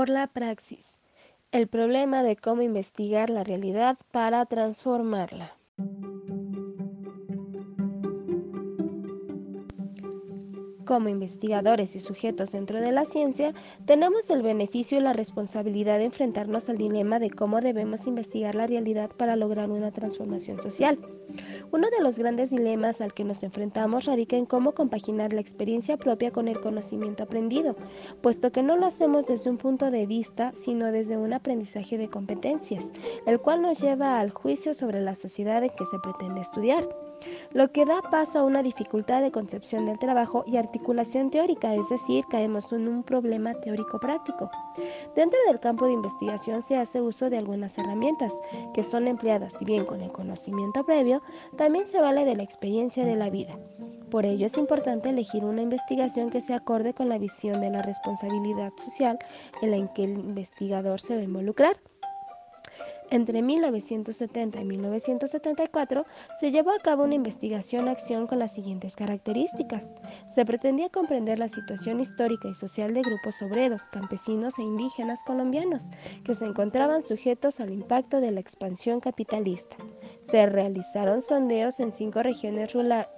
por la praxis, el problema de cómo investigar la realidad para transformarla. Como investigadores y sujetos dentro de la ciencia, tenemos el beneficio y la responsabilidad de enfrentarnos al dilema de cómo debemos investigar la realidad para lograr una transformación social. Uno de los grandes dilemas al que nos enfrentamos radica en cómo compaginar la experiencia propia con el conocimiento aprendido, puesto que no lo hacemos desde un punto de vista, sino desde un aprendizaje de competencias, el cual nos lleva al juicio sobre la sociedad en que se pretende estudiar lo que da paso a una dificultad de concepción del trabajo y articulación teórica, es decir, caemos en un problema teórico-práctico. Dentro del campo de investigación se hace uso de algunas herramientas que son empleadas, si bien con el conocimiento previo, también se vale de la experiencia de la vida. Por ello es importante elegir una investigación que se acorde con la visión de la responsabilidad social en la que el investigador se va a involucrar. Entre 1970 y 1974 se llevó a cabo una investigación-acción con las siguientes características. Se pretendía comprender la situación histórica y social de grupos obreros, campesinos e indígenas colombianos que se encontraban sujetos al impacto de la expansión capitalista. Se realizaron sondeos en cinco regiones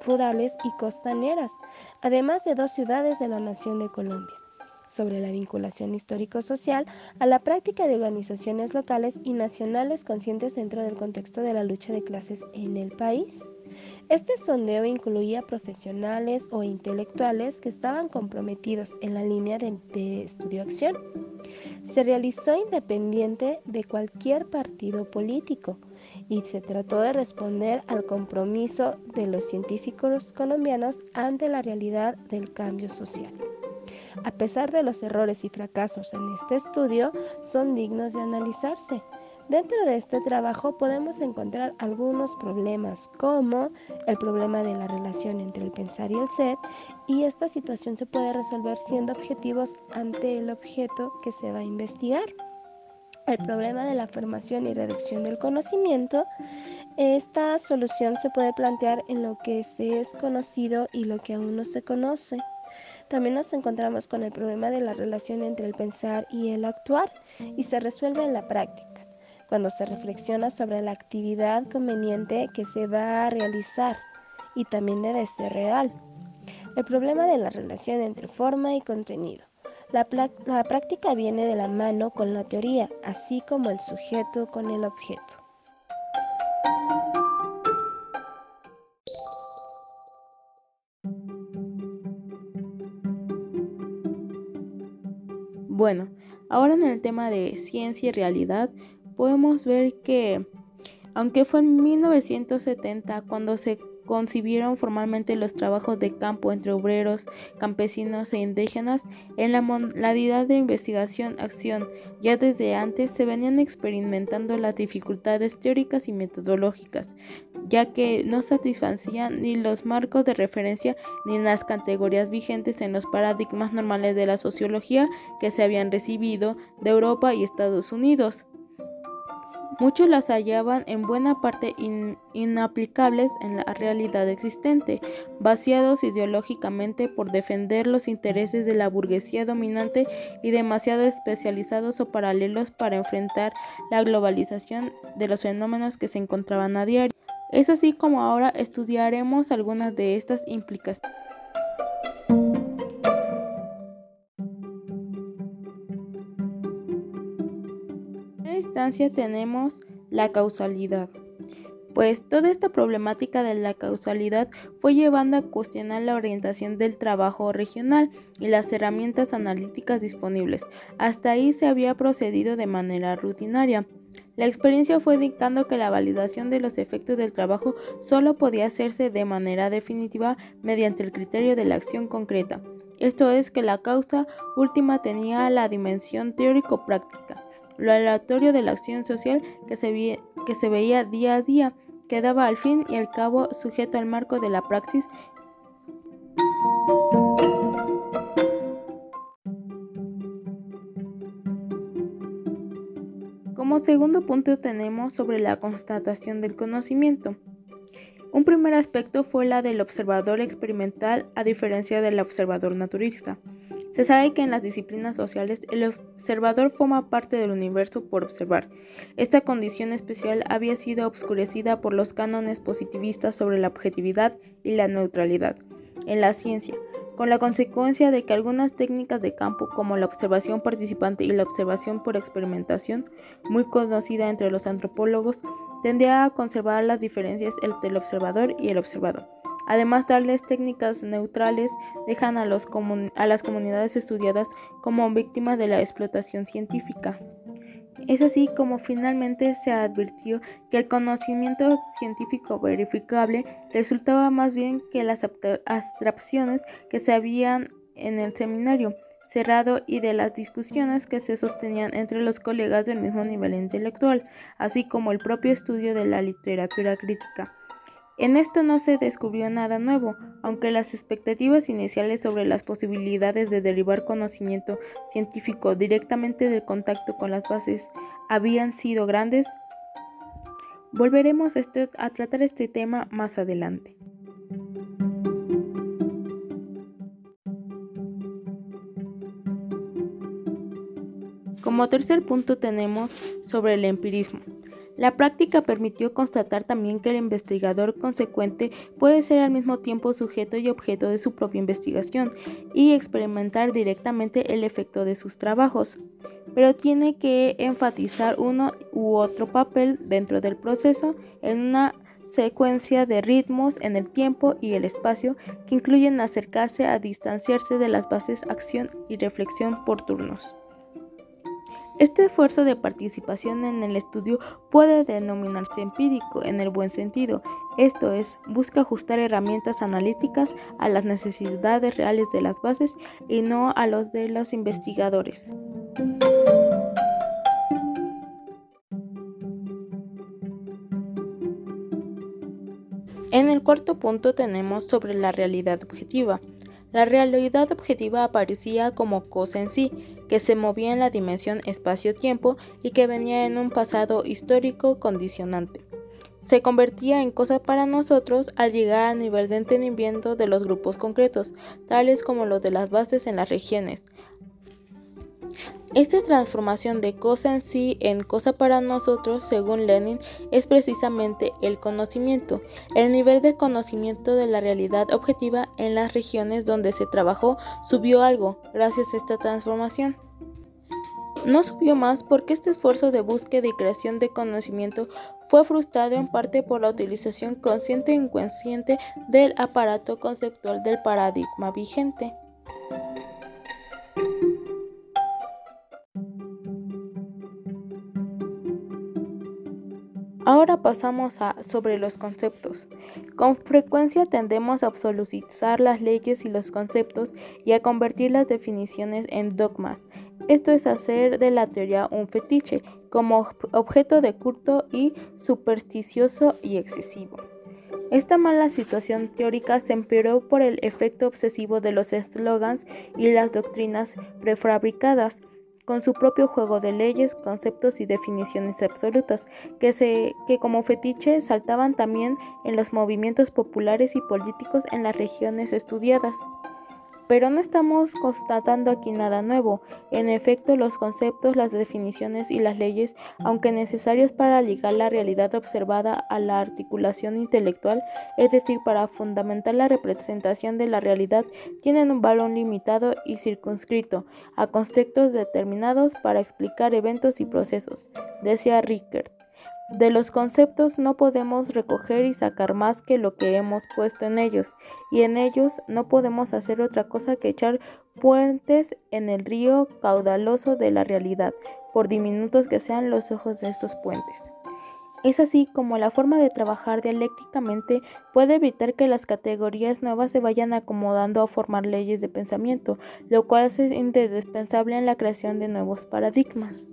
rurales y costaneras, además de dos ciudades de la nación de Colombia sobre la vinculación histórico-social a la práctica de organizaciones locales y nacionales conscientes dentro del contexto de la lucha de clases en el país. Este sondeo incluía profesionales o intelectuales que estaban comprometidos en la línea de, de estudio-acción. Se realizó independiente de cualquier partido político y se trató de responder al compromiso de los científicos colombianos ante la realidad del cambio social. A pesar de los errores y fracasos en este estudio, son dignos de analizarse. Dentro de este trabajo podemos encontrar algunos problemas como el problema de la relación entre el pensar y el ser y esta situación se puede resolver siendo objetivos ante el objeto que se va a investigar. El problema de la formación y reducción del conocimiento, esta solución se puede plantear en lo que se es conocido y lo que aún no se conoce. También nos encontramos con el problema de la relación entre el pensar y el actuar y se resuelve en la práctica, cuando se reflexiona sobre la actividad conveniente que se va a realizar y también debe ser real. El problema de la relación entre forma y contenido. La, práctica viene de la mano con la teoría, así como el sujeto con el objeto. Bueno, ahora en el tema de ciencia y realidad podemos ver que, aunque fue en 1970 cuando se concibieron formalmente los trabajos de campo entre obreros, campesinos e indígenas en la modalidad de investigación-acción. Ya desde antes se venían experimentando las dificultades teóricas y metodológicas, ya que no satisfacían ni los marcos de referencia ni las categorías vigentes en los paradigmas normales de la sociología que se habían recibido de Europa y Estados Unidos. Muchos las hallaban en buena parte inaplicables en la realidad existente, vaciados ideológicamente por defender los intereses de la burguesía dominante y demasiado especializados o paralelos para enfrentar la globalización de los fenómenos que se encontraban a diario. Es así como ahora estudiaremos algunas de estas implicaciones. instancia tenemos la causalidad. Pues toda esta problemática de la causalidad fue llevando a cuestionar la orientación del trabajo regional y las herramientas analíticas disponibles. Hasta ahí se había procedido de manera rutinaria. La experiencia fue indicando que la validación de los efectos del trabajo solo podía hacerse de manera definitiva mediante el criterio de la acción concreta. Esto es que la causa última tenía la dimensión teórico-práctica lo aleatorio de la acción social que se, que se veía día a día quedaba al fin y al cabo sujeto al marco de la praxis Como segundo punto tenemos sobre la constatación del conocimiento. Un primer aspecto fue la del observador experimental a diferencia del observador naturista. Se sabe que en las disciplinas sociales el observador forma parte del universo por observar. Esta condición especial había sido obscurecida por los cánones positivistas sobre la objetividad y la neutralidad en la ciencia, con la consecuencia de que algunas técnicas de campo como la observación participante y la observación por experimentación, muy conocida entre los antropólogos, tendía a conservar las diferencias entre el observador y el observado. Además, darles técnicas neutrales dejan a, a las comunidades estudiadas como víctimas de la explotación científica. Es así como finalmente se advirtió que el conocimiento científico verificable resultaba más bien que las abstracciones que se habían en el seminario cerrado y de las discusiones que se sostenían entre los colegas del mismo nivel intelectual, así como el propio estudio de la literatura crítica. En esto no se descubrió nada nuevo, aunque las expectativas iniciales sobre las posibilidades de derivar conocimiento científico directamente del contacto con las bases habían sido grandes. Volveremos a, este, tratar este tema más adelante. Como tercer punto tenemos sobre el empirismo. La práctica permitió constatar también que el investigador consecuente puede ser al mismo tiempo sujeto y objeto de su propia investigación y experimentar directamente el efecto de sus trabajos, pero tiene que enfatizar uno u otro papel dentro del proceso en una secuencia de ritmos en el tiempo y el espacio que incluyen acercarse a distanciarse de las bases acción y reflexión por turnos. Este esfuerzo de participación en el estudio puede denominarse empírico en el buen sentido, esto es, busca ajustar herramientas analíticas a las necesidades reales de las bases y no a los de los investigadores. En el cuarto punto tenemos sobre la realidad objetiva. La realidad objetiva aparecía como cosa en sí, que se movía en la dimensión espacio-tiempo y que venía en un pasado histórico condicionante. Se convertía en cosa para nosotros al llegar al nivel de entendimiento de los grupos concretos, tales como los de las bases en las regiones, esta transformación de cosa en sí en cosa para nosotros, según Lenin, es precisamente el conocimiento, el nivel de conocimiento de la realidad objetiva en las regiones donde se trabajó subió algo gracias a esta transformación. No subió más porque este esfuerzo de búsqueda y creación de conocimiento fue frustrado en parte por la utilización consciente e inconsciente del aparato conceptual del paradigma vigente. Ahora pasamos a sobre los conceptos. Con frecuencia tendemos a absolutizar las leyes y los conceptos y a convertir las definiciones en dogmas. Esto es hacer de la teoría un fetiche, como objeto de culto y supersticioso y excesivo. Esta mala situación teórica se empeoró por el efecto obsesivo de los eslogans y las doctrinas prefabricadas con su propio juego de leyes, conceptos y definiciones absolutas, que, se, que como fetiche saltaban también en los movimientos populares y políticos en las regiones estudiadas. Pero no estamos constatando aquí nada nuevo. En efecto, los conceptos, las definiciones y las leyes, aunque necesarios para ligar la realidad observada a la articulación intelectual, es decir, para fundamentar la representación de la realidad, tienen un valor limitado y circunscrito a conceptos determinados para explicar eventos y procesos, decía Rickert. De los conceptos no podemos recoger y sacar más que lo que hemos puesto en ellos, y en ellos no podemos hacer otra cosa que echar puentes en el río caudaloso de la realidad, por diminutos que sean los ojos de estos puentes. Es así como la forma de trabajar dialécticamente puede evitar que las categorías nuevas se vayan acomodando a formar leyes de pensamiento, lo cual es indispensable en la creación de nuevos paradigmas.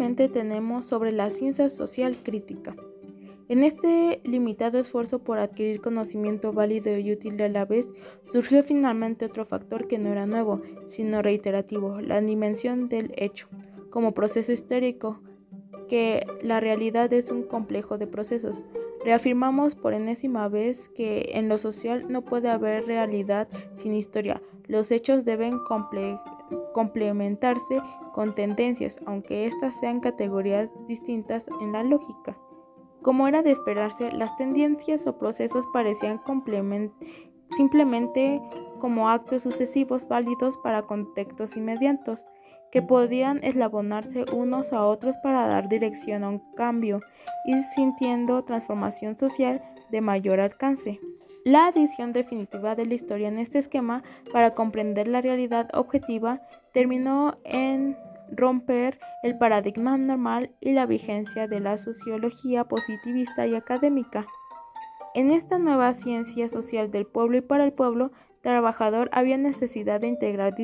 Finalmente tenemos sobre la ciencia social crítica. En este limitado esfuerzo por adquirir conocimiento válido y útil a la vez, surgió finalmente otro factor que no era nuevo, sino reiterativo, la dimensión del hecho, como proceso histórico que la realidad es un complejo de procesos. Reafirmamos por enésima vez que en lo social no puede haber realidad sin historia. Los hechos deben complementarse con tendencias, aunque éstas sean categorías distintas en la lógica. Como era de esperarse, las tendencias o procesos parecían simplemente como actos sucesivos válidos para contextos inmediatos, que podían eslabonarse unos a otros para dar dirección a un cambio y sintiendo transformación social de mayor alcance. La adición definitiva de la historia en este esquema para comprender la realidad objetiva terminó en romper el paradigma normal y la vigencia de la sociología positivista y académica. En esta nueva ciencia social del pueblo y para el pueblo trabajador había necesidad de integrar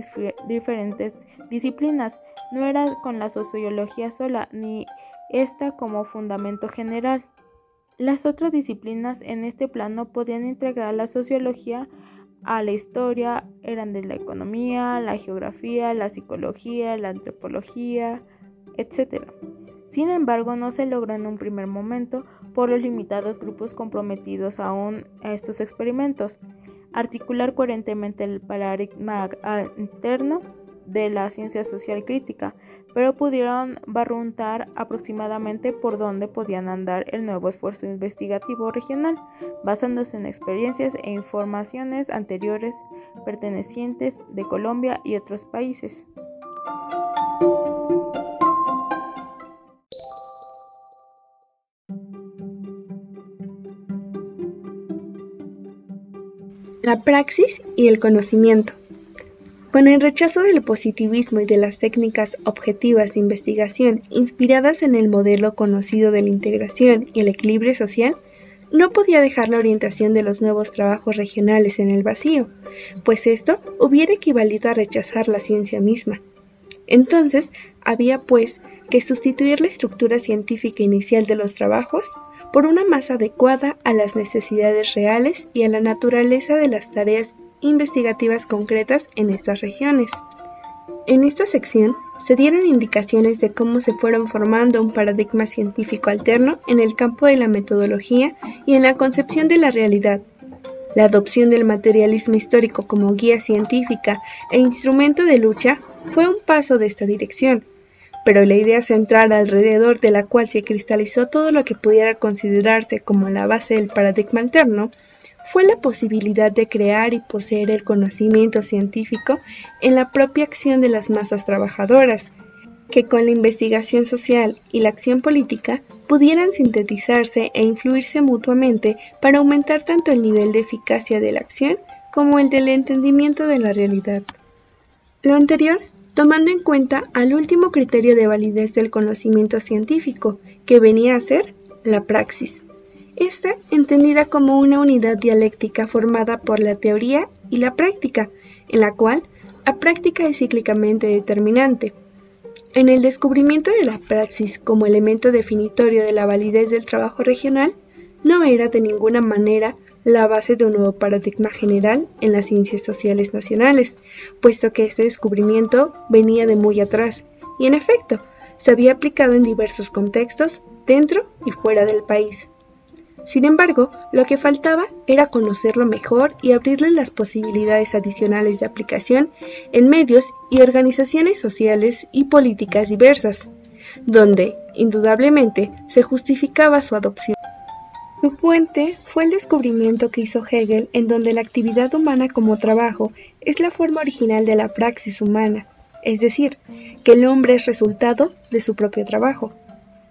diferentes disciplinas. No era con la sociología sola, ni esta como fundamento general. Las otras disciplinas en este plano podían integrar la sociología a la historia eran de la economía, la geografía, la psicología, la antropología, etc. Sin embargo, no se logró en un primer momento por los limitados grupos comprometidos aún a estos experimentos. Articular coherentemente el paradigma interno de la ciencia social crítica, pero pudieron barruntar aproximadamente por dónde podían andar el nuevo esfuerzo investigativo regional, basándose en experiencias e informaciones anteriores pertenecientes de Colombia y otros países. La praxis y el conocimiento. Con el rechazo del positivismo y de las técnicas objetivas de investigación inspiradas en el modelo conocido de la integración y el equilibrio social, no podía dejar la orientación de los nuevos trabajos regionales en el vacío, pues esto hubiera equivalido a rechazar la ciencia misma. Entonces, había pues que sustituir la estructura científica inicial de los trabajos por una más adecuada a las necesidades reales y a la naturaleza de las tareas investigativas concretas en estas regiones. En esta sección se dieron indicaciones de cómo se fueron formando un paradigma científico alterno en el campo de la metodología y en la concepción de la realidad. La adopción del materialismo histórico como guía científica e instrumento de lucha fue un paso de esta dirección, pero la idea central alrededor de la cual se cristalizó todo lo que pudiera considerarse como la base del paradigma alterno fue la posibilidad de crear y poseer el conocimiento científico en la propia acción de las masas trabajadoras, que con la investigación social y la acción política pudieran sintetizarse e influirse mutuamente para aumentar tanto el nivel de eficacia de la acción como el del entendimiento de la realidad. Lo anterior tomando en cuenta al último criterio de validez del conocimiento científico, que venía a ser la praxis esta entendida como una unidad dialéctica formada por la teoría y la práctica, en la cual la práctica es cíclicamente determinante. En el descubrimiento de la praxis como elemento definitorio de la validez del trabajo regional, no era de ninguna manera la base de un nuevo paradigma general en las ciencias sociales nacionales, puesto que este descubrimiento venía de muy atrás y en efecto se había aplicado en diversos contextos dentro y fuera del país. Sin embargo, lo que faltaba era conocerlo mejor y abrirle las posibilidades adicionales de aplicación en medios y organizaciones sociales y políticas diversas, donde, indudablemente, se justificaba su adopción. Su fuente fue el descubrimiento que hizo Hegel en donde la actividad humana como trabajo es la forma original de la praxis humana, es decir, que el hombre es resultado de su propio trabajo.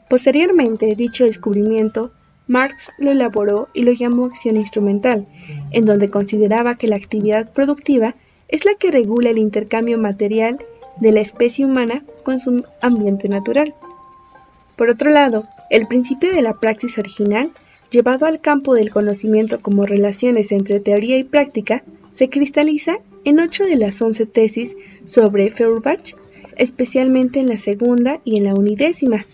Posteriormente, dicho descubrimiento Marx lo elaboró y lo llamó acción instrumental, en donde consideraba que la actividad productiva es la que regula el intercambio material de la especie humana con su ambiente natural. Por otro lado, el principio de la praxis original, llevado al campo del conocimiento como relaciones entre teoría y práctica, se cristaliza en ocho de las once tesis sobre Feuerbach, especialmente en la segunda y en la unidécima,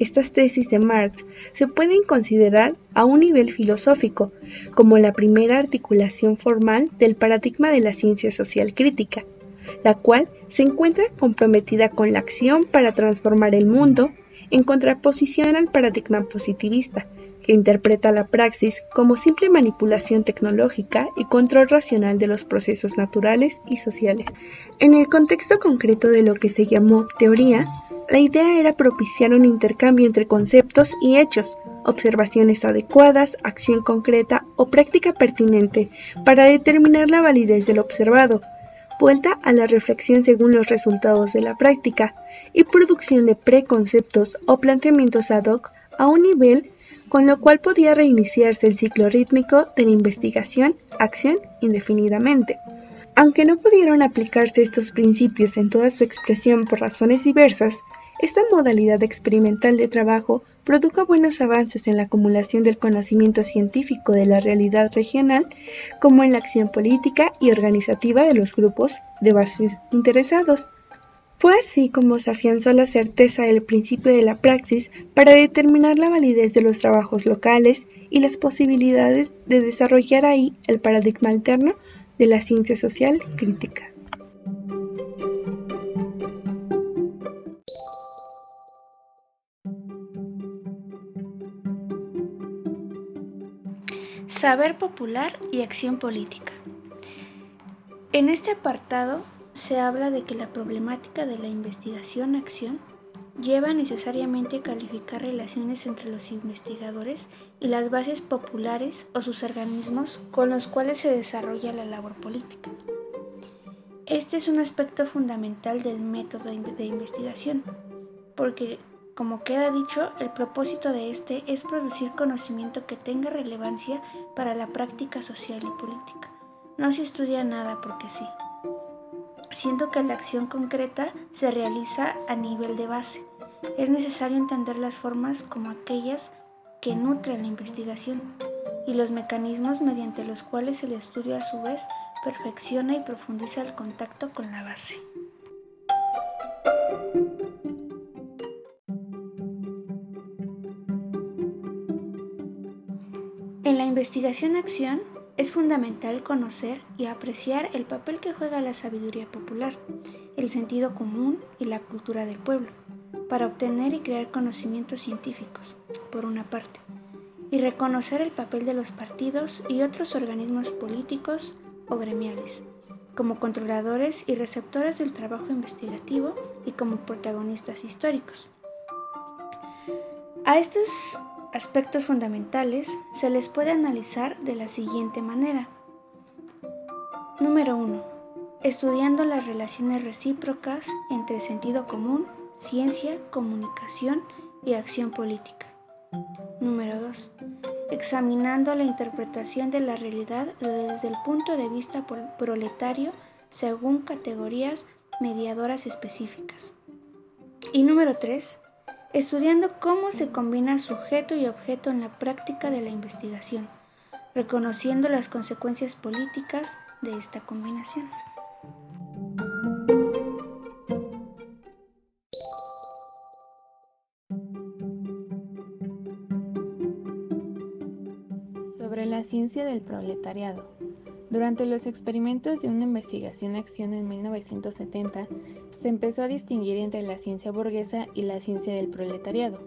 estas tesis de Marx se pueden considerar a un nivel filosófico como la primera articulación formal del paradigma de la ciencia social crítica, la cual se encuentra comprometida con la acción para transformar el mundo en contraposición al paradigma positivista, que interpreta la praxis como simple manipulación tecnológica y control racional de los procesos naturales y sociales. En el contexto concreto de lo que se llamó teoría, la idea era propiciar un intercambio entre conceptos y hechos, observaciones adecuadas, acción concreta o práctica pertinente para determinar la validez del observado, vuelta a la reflexión según los resultados de la práctica y producción de preconceptos o planteamientos ad hoc a un nivel con lo cual podía reiniciarse el ciclo rítmico de la investigación-acción indefinidamente. Aunque no pudieron aplicarse estos principios en toda su expresión por razones diversas, esta modalidad experimental de trabajo produjo buenos avances en la acumulación del conocimiento científico de la realidad regional, como en la acción política y organizativa de los grupos de bases interesados. Fue así como se afianzó la certeza del principio de la praxis para determinar la validez de los trabajos locales y las posibilidades de desarrollar ahí el paradigma alterno de la ciencia social crítica. Saber popular y acción política. En este apartado se habla de que la problemática de la investigación-acción lleva necesariamente a calificar relaciones entre los investigadores y las bases populares o sus organismos con los cuales se desarrolla la labor política. Este es un aspecto fundamental del método de investigación, porque como queda dicho, el propósito de este es producir conocimiento que tenga relevancia para la práctica social y política. No se estudia nada porque sí. Siento que la acción concreta se realiza a nivel de base. Es necesario entender las formas como aquellas que nutren la investigación y los mecanismos mediante los cuales el estudio a su vez perfecciona y profundiza el contacto con la base. En la investigación-acción es fundamental conocer y apreciar el papel que juega la sabiduría popular, el sentido común y la cultura del pueblo, para obtener y crear conocimientos científicos, por una parte, y reconocer el papel de los partidos y otros organismos políticos o gremiales, como controladores y receptores del trabajo investigativo y como protagonistas históricos. A estos aspectos fundamentales se les puede analizar de la siguiente manera. Número 1. Estudiando las relaciones recíprocas entre sentido común, ciencia, comunicación y acción política. Número 2. Examinando la interpretación de la realidad desde el punto de vista proletario según categorías mediadoras específicas. Y número 3 estudiando cómo se combina sujeto y objeto en la práctica de la investigación, reconociendo las consecuencias políticas de esta combinación. Sobre la ciencia del proletariado. Durante los experimentos de una investigación-acción en 1970, se empezó a distinguir entre la ciencia burguesa y la ciencia del proletariado.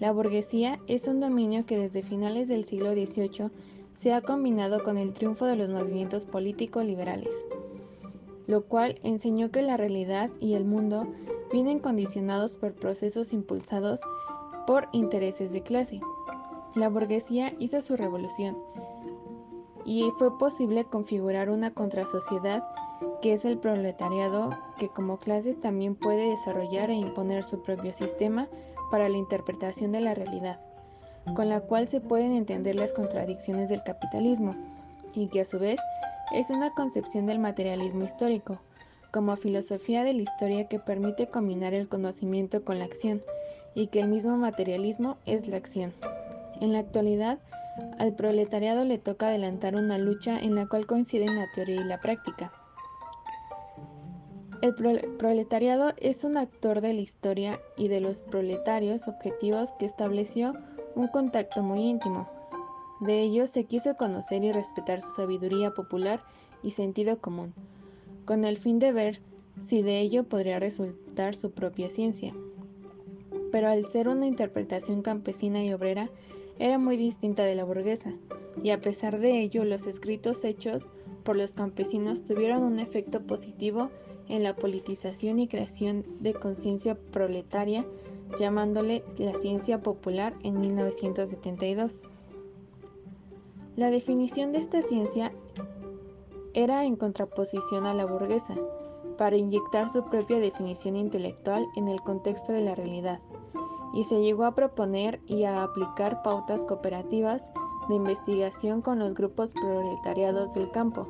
La burguesía es un dominio que desde finales del siglo XVIII se ha combinado con el triunfo de los movimientos políticos liberales, lo cual enseñó que la realidad y el mundo vienen condicionados por procesos impulsados por intereses de clase. La burguesía hizo su revolución y fue posible configurar una contrasociedad que es el proletariado que como clase también puede desarrollar e imponer su propio sistema para la interpretación de la realidad, con la cual se pueden entender las contradicciones del capitalismo, y que a su vez es una concepción del materialismo histórico, como filosofía de la historia que permite combinar el conocimiento con la acción, y que el mismo materialismo es la acción. En la actualidad, al proletariado le toca adelantar una lucha en la cual coinciden la teoría y la práctica. El proletariado es un actor de la historia y de los proletarios objetivos que estableció un contacto muy íntimo. De ellos se quiso conocer y respetar su sabiduría popular y sentido común, con el fin de ver si de ello podría resultar su propia ciencia. pero al ser una interpretación campesina y obrera, era muy distinta de la burguesa, y a pesar de ello los escritos hechos por los campesinos tuvieron un efecto positivo en la politización y creación de conciencia proletaria, llamándole la ciencia popular en 1972. La definición de esta ciencia era en contraposición a la burguesa, para inyectar su propia definición intelectual en el contexto de la realidad, y se llegó a proponer y a aplicar pautas cooperativas de investigación con los grupos proletariados del campo,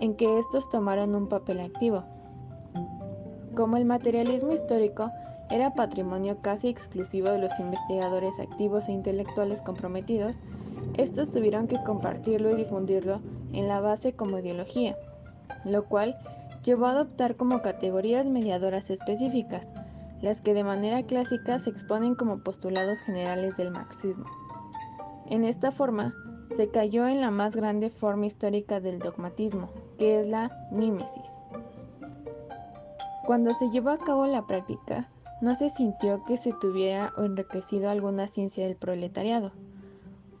en que estos tomaron un papel activo. Como el materialismo histórico era patrimonio casi exclusivo de los investigadores activos e intelectuales comprometidos, estos tuvieron que compartirlo y difundirlo en la base como ideología, lo cual llevó a adoptar como categorías mediadoras específicas, las que de manera clásica se exponen como postulados generales del marxismo. En esta forma, se cayó en la más grande forma histórica del dogmatismo, que es la mímesis. Cuando se llevó a cabo la práctica, no se sintió que se tuviera enriquecido alguna ciencia del proletariado,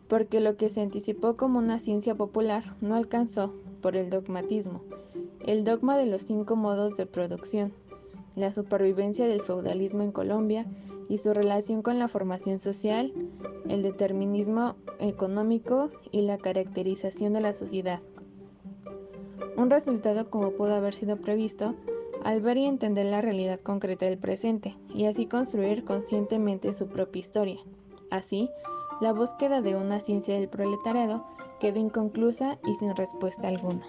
porque lo que se anticipó como una ciencia popular no alcanzó, por el dogmatismo, el dogma de los cinco modos de producción, la supervivencia del feudalismo en Colombia y su relación con la formación social, el determinismo económico y la caracterización de la sociedad. Un resultado como pudo haber sido previsto al ver y entender la realidad concreta del presente y así construir conscientemente su propia historia. Así, la búsqueda de una ciencia del proletariado quedó inconclusa y sin respuesta alguna.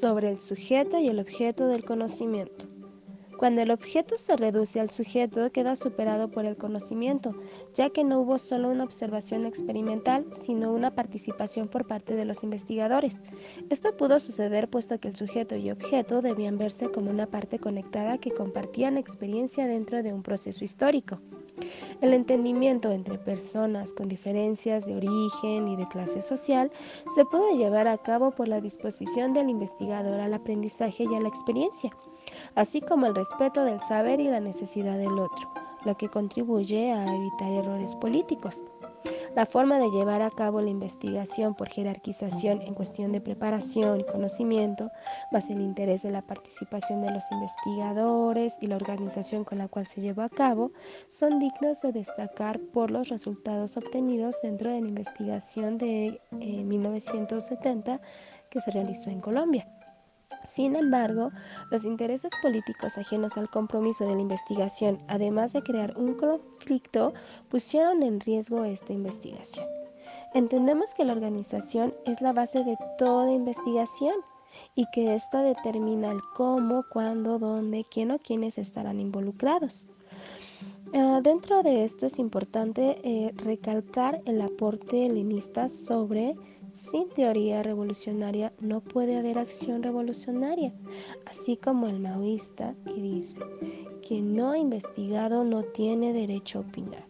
sobre el sujeto y el objeto del conocimiento. Cuando el objeto se reduce al sujeto, queda superado por el conocimiento, ya que no hubo solo una observación experimental, sino una participación por parte de los investigadores. Esto pudo suceder puesto que el sujeto y objeto debían verse como una parte conectada que compartían experiencia dentro de un proceso histórico. El entendimiento entre personas con diferencias de origen y de clase social se puede llevar a cabo por la disposición del investigador al aprendizaje y a la experiencia, así como el respeto del saber y la necesidad del otro, lo que contribuye a evitar errores políticos. La forma de llevar a cabo la investigación por jerarquización en cuestión de preparación conocimiento, más el interés de la participación de los investigadores y la organización con la cual se llevó a cabo, son dignos de destacar por los resultados obtenidos dentro de la investigación de 1970 eh, que se realizó en Colombia. Sin embargo, los intereses políticos ajenos al compromiso de la investigación, además de crear un conflicto, pusieron en riesgo esta investigación. Entendemos que la organización es la base de toda investigación y que ésta determina el cómo, cuándo, dónde, quién o quiénes estarán involucrados. Ah, dentro de esto es importante eh, recalcar el aporte helenista sobre sin teoría revolucionaria no puede haber acción revolucionaria, así como el maoísta que dice, quien no ha investigado no tiene derecho a opinar.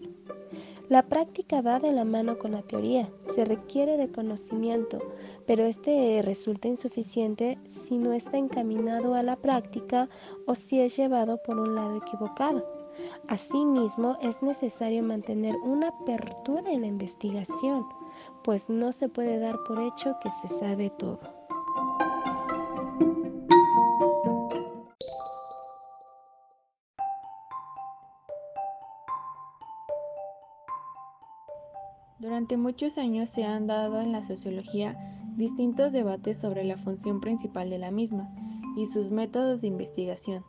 La práctica va de la mano con la teoría, se requiere de conocimiento, pero este resulta insuficiente si no está encaminado a la práctica o si es llevado por un lado equivocado. Asimismo, es necesario mantener una apertura en la investigación, pues no se puede dar por hecho que se sabe todo. Durante muchos años se han dado en la sociología distintos debates sobre la función principal de la misma y sus métodos de investigación.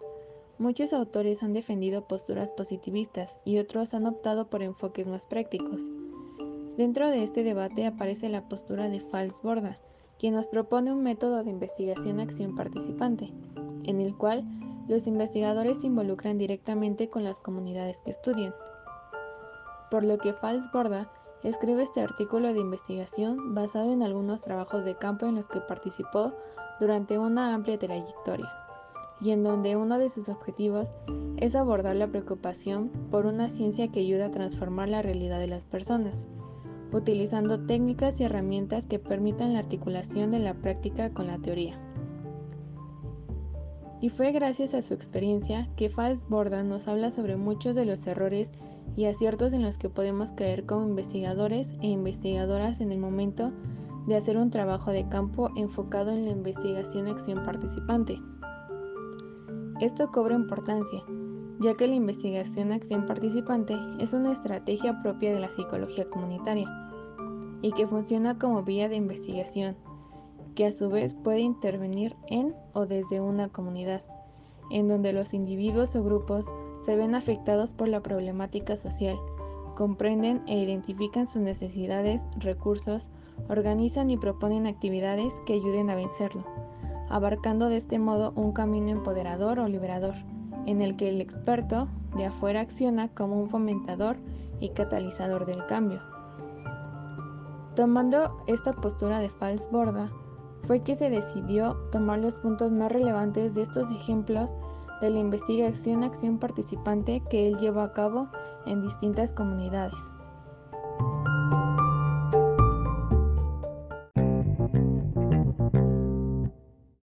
Muchos autores han defendido posturas positivistas y otros han optado por enfoques más prácticos. Dentro de este debate aparece la postura de Falsborda, quien nos propone un método de investigación-acción participante, en el cual los investigadores se involucran directamente con las comunidades que estudian. Por lo que Falsborda escribe este artículo de investigación basado en algunos trabajos de campo en los que participó durante una amplia trayectoria, y en donde uno de sus objetivos es abordar la preocupación por una ciencia que ayuda a transformar la realidad de las personas utilizando técnicas y herramientas que permitan la articulación de la práctica con la teoría. Y fue gracias a su experiencia que Fals Borda nos habla sobre muchos de los errores y aciertos en los que podemos caer como investigadores e investigadoras en el momento de hacer un trabajo de campo enfocado en la investigación-acción participante. Esto cobra importancia, ya que la investigación-acción participante es una estrategia propia de la psicología comunitaria y que funciona como vía de investigación, que a su vez puede intervenir en o desde una comunidad, en donde los individuos o grupos se ven afectados por la problemática social, comprenden e identifican sus necesidades, recursos, organizan y proponen actividades que ayuden a vencerlo, abarcando de este modo un camino empoderador o liberador, en el que el experto de afuera acciona como un fomentador y catalizador del cambio. Tomando esta postura de Fals Borda, fue que se decidió tomar los puntos más relevantes de estos ejemplos de la investigación acción participante que él llevó a cabo en distintas comunidades.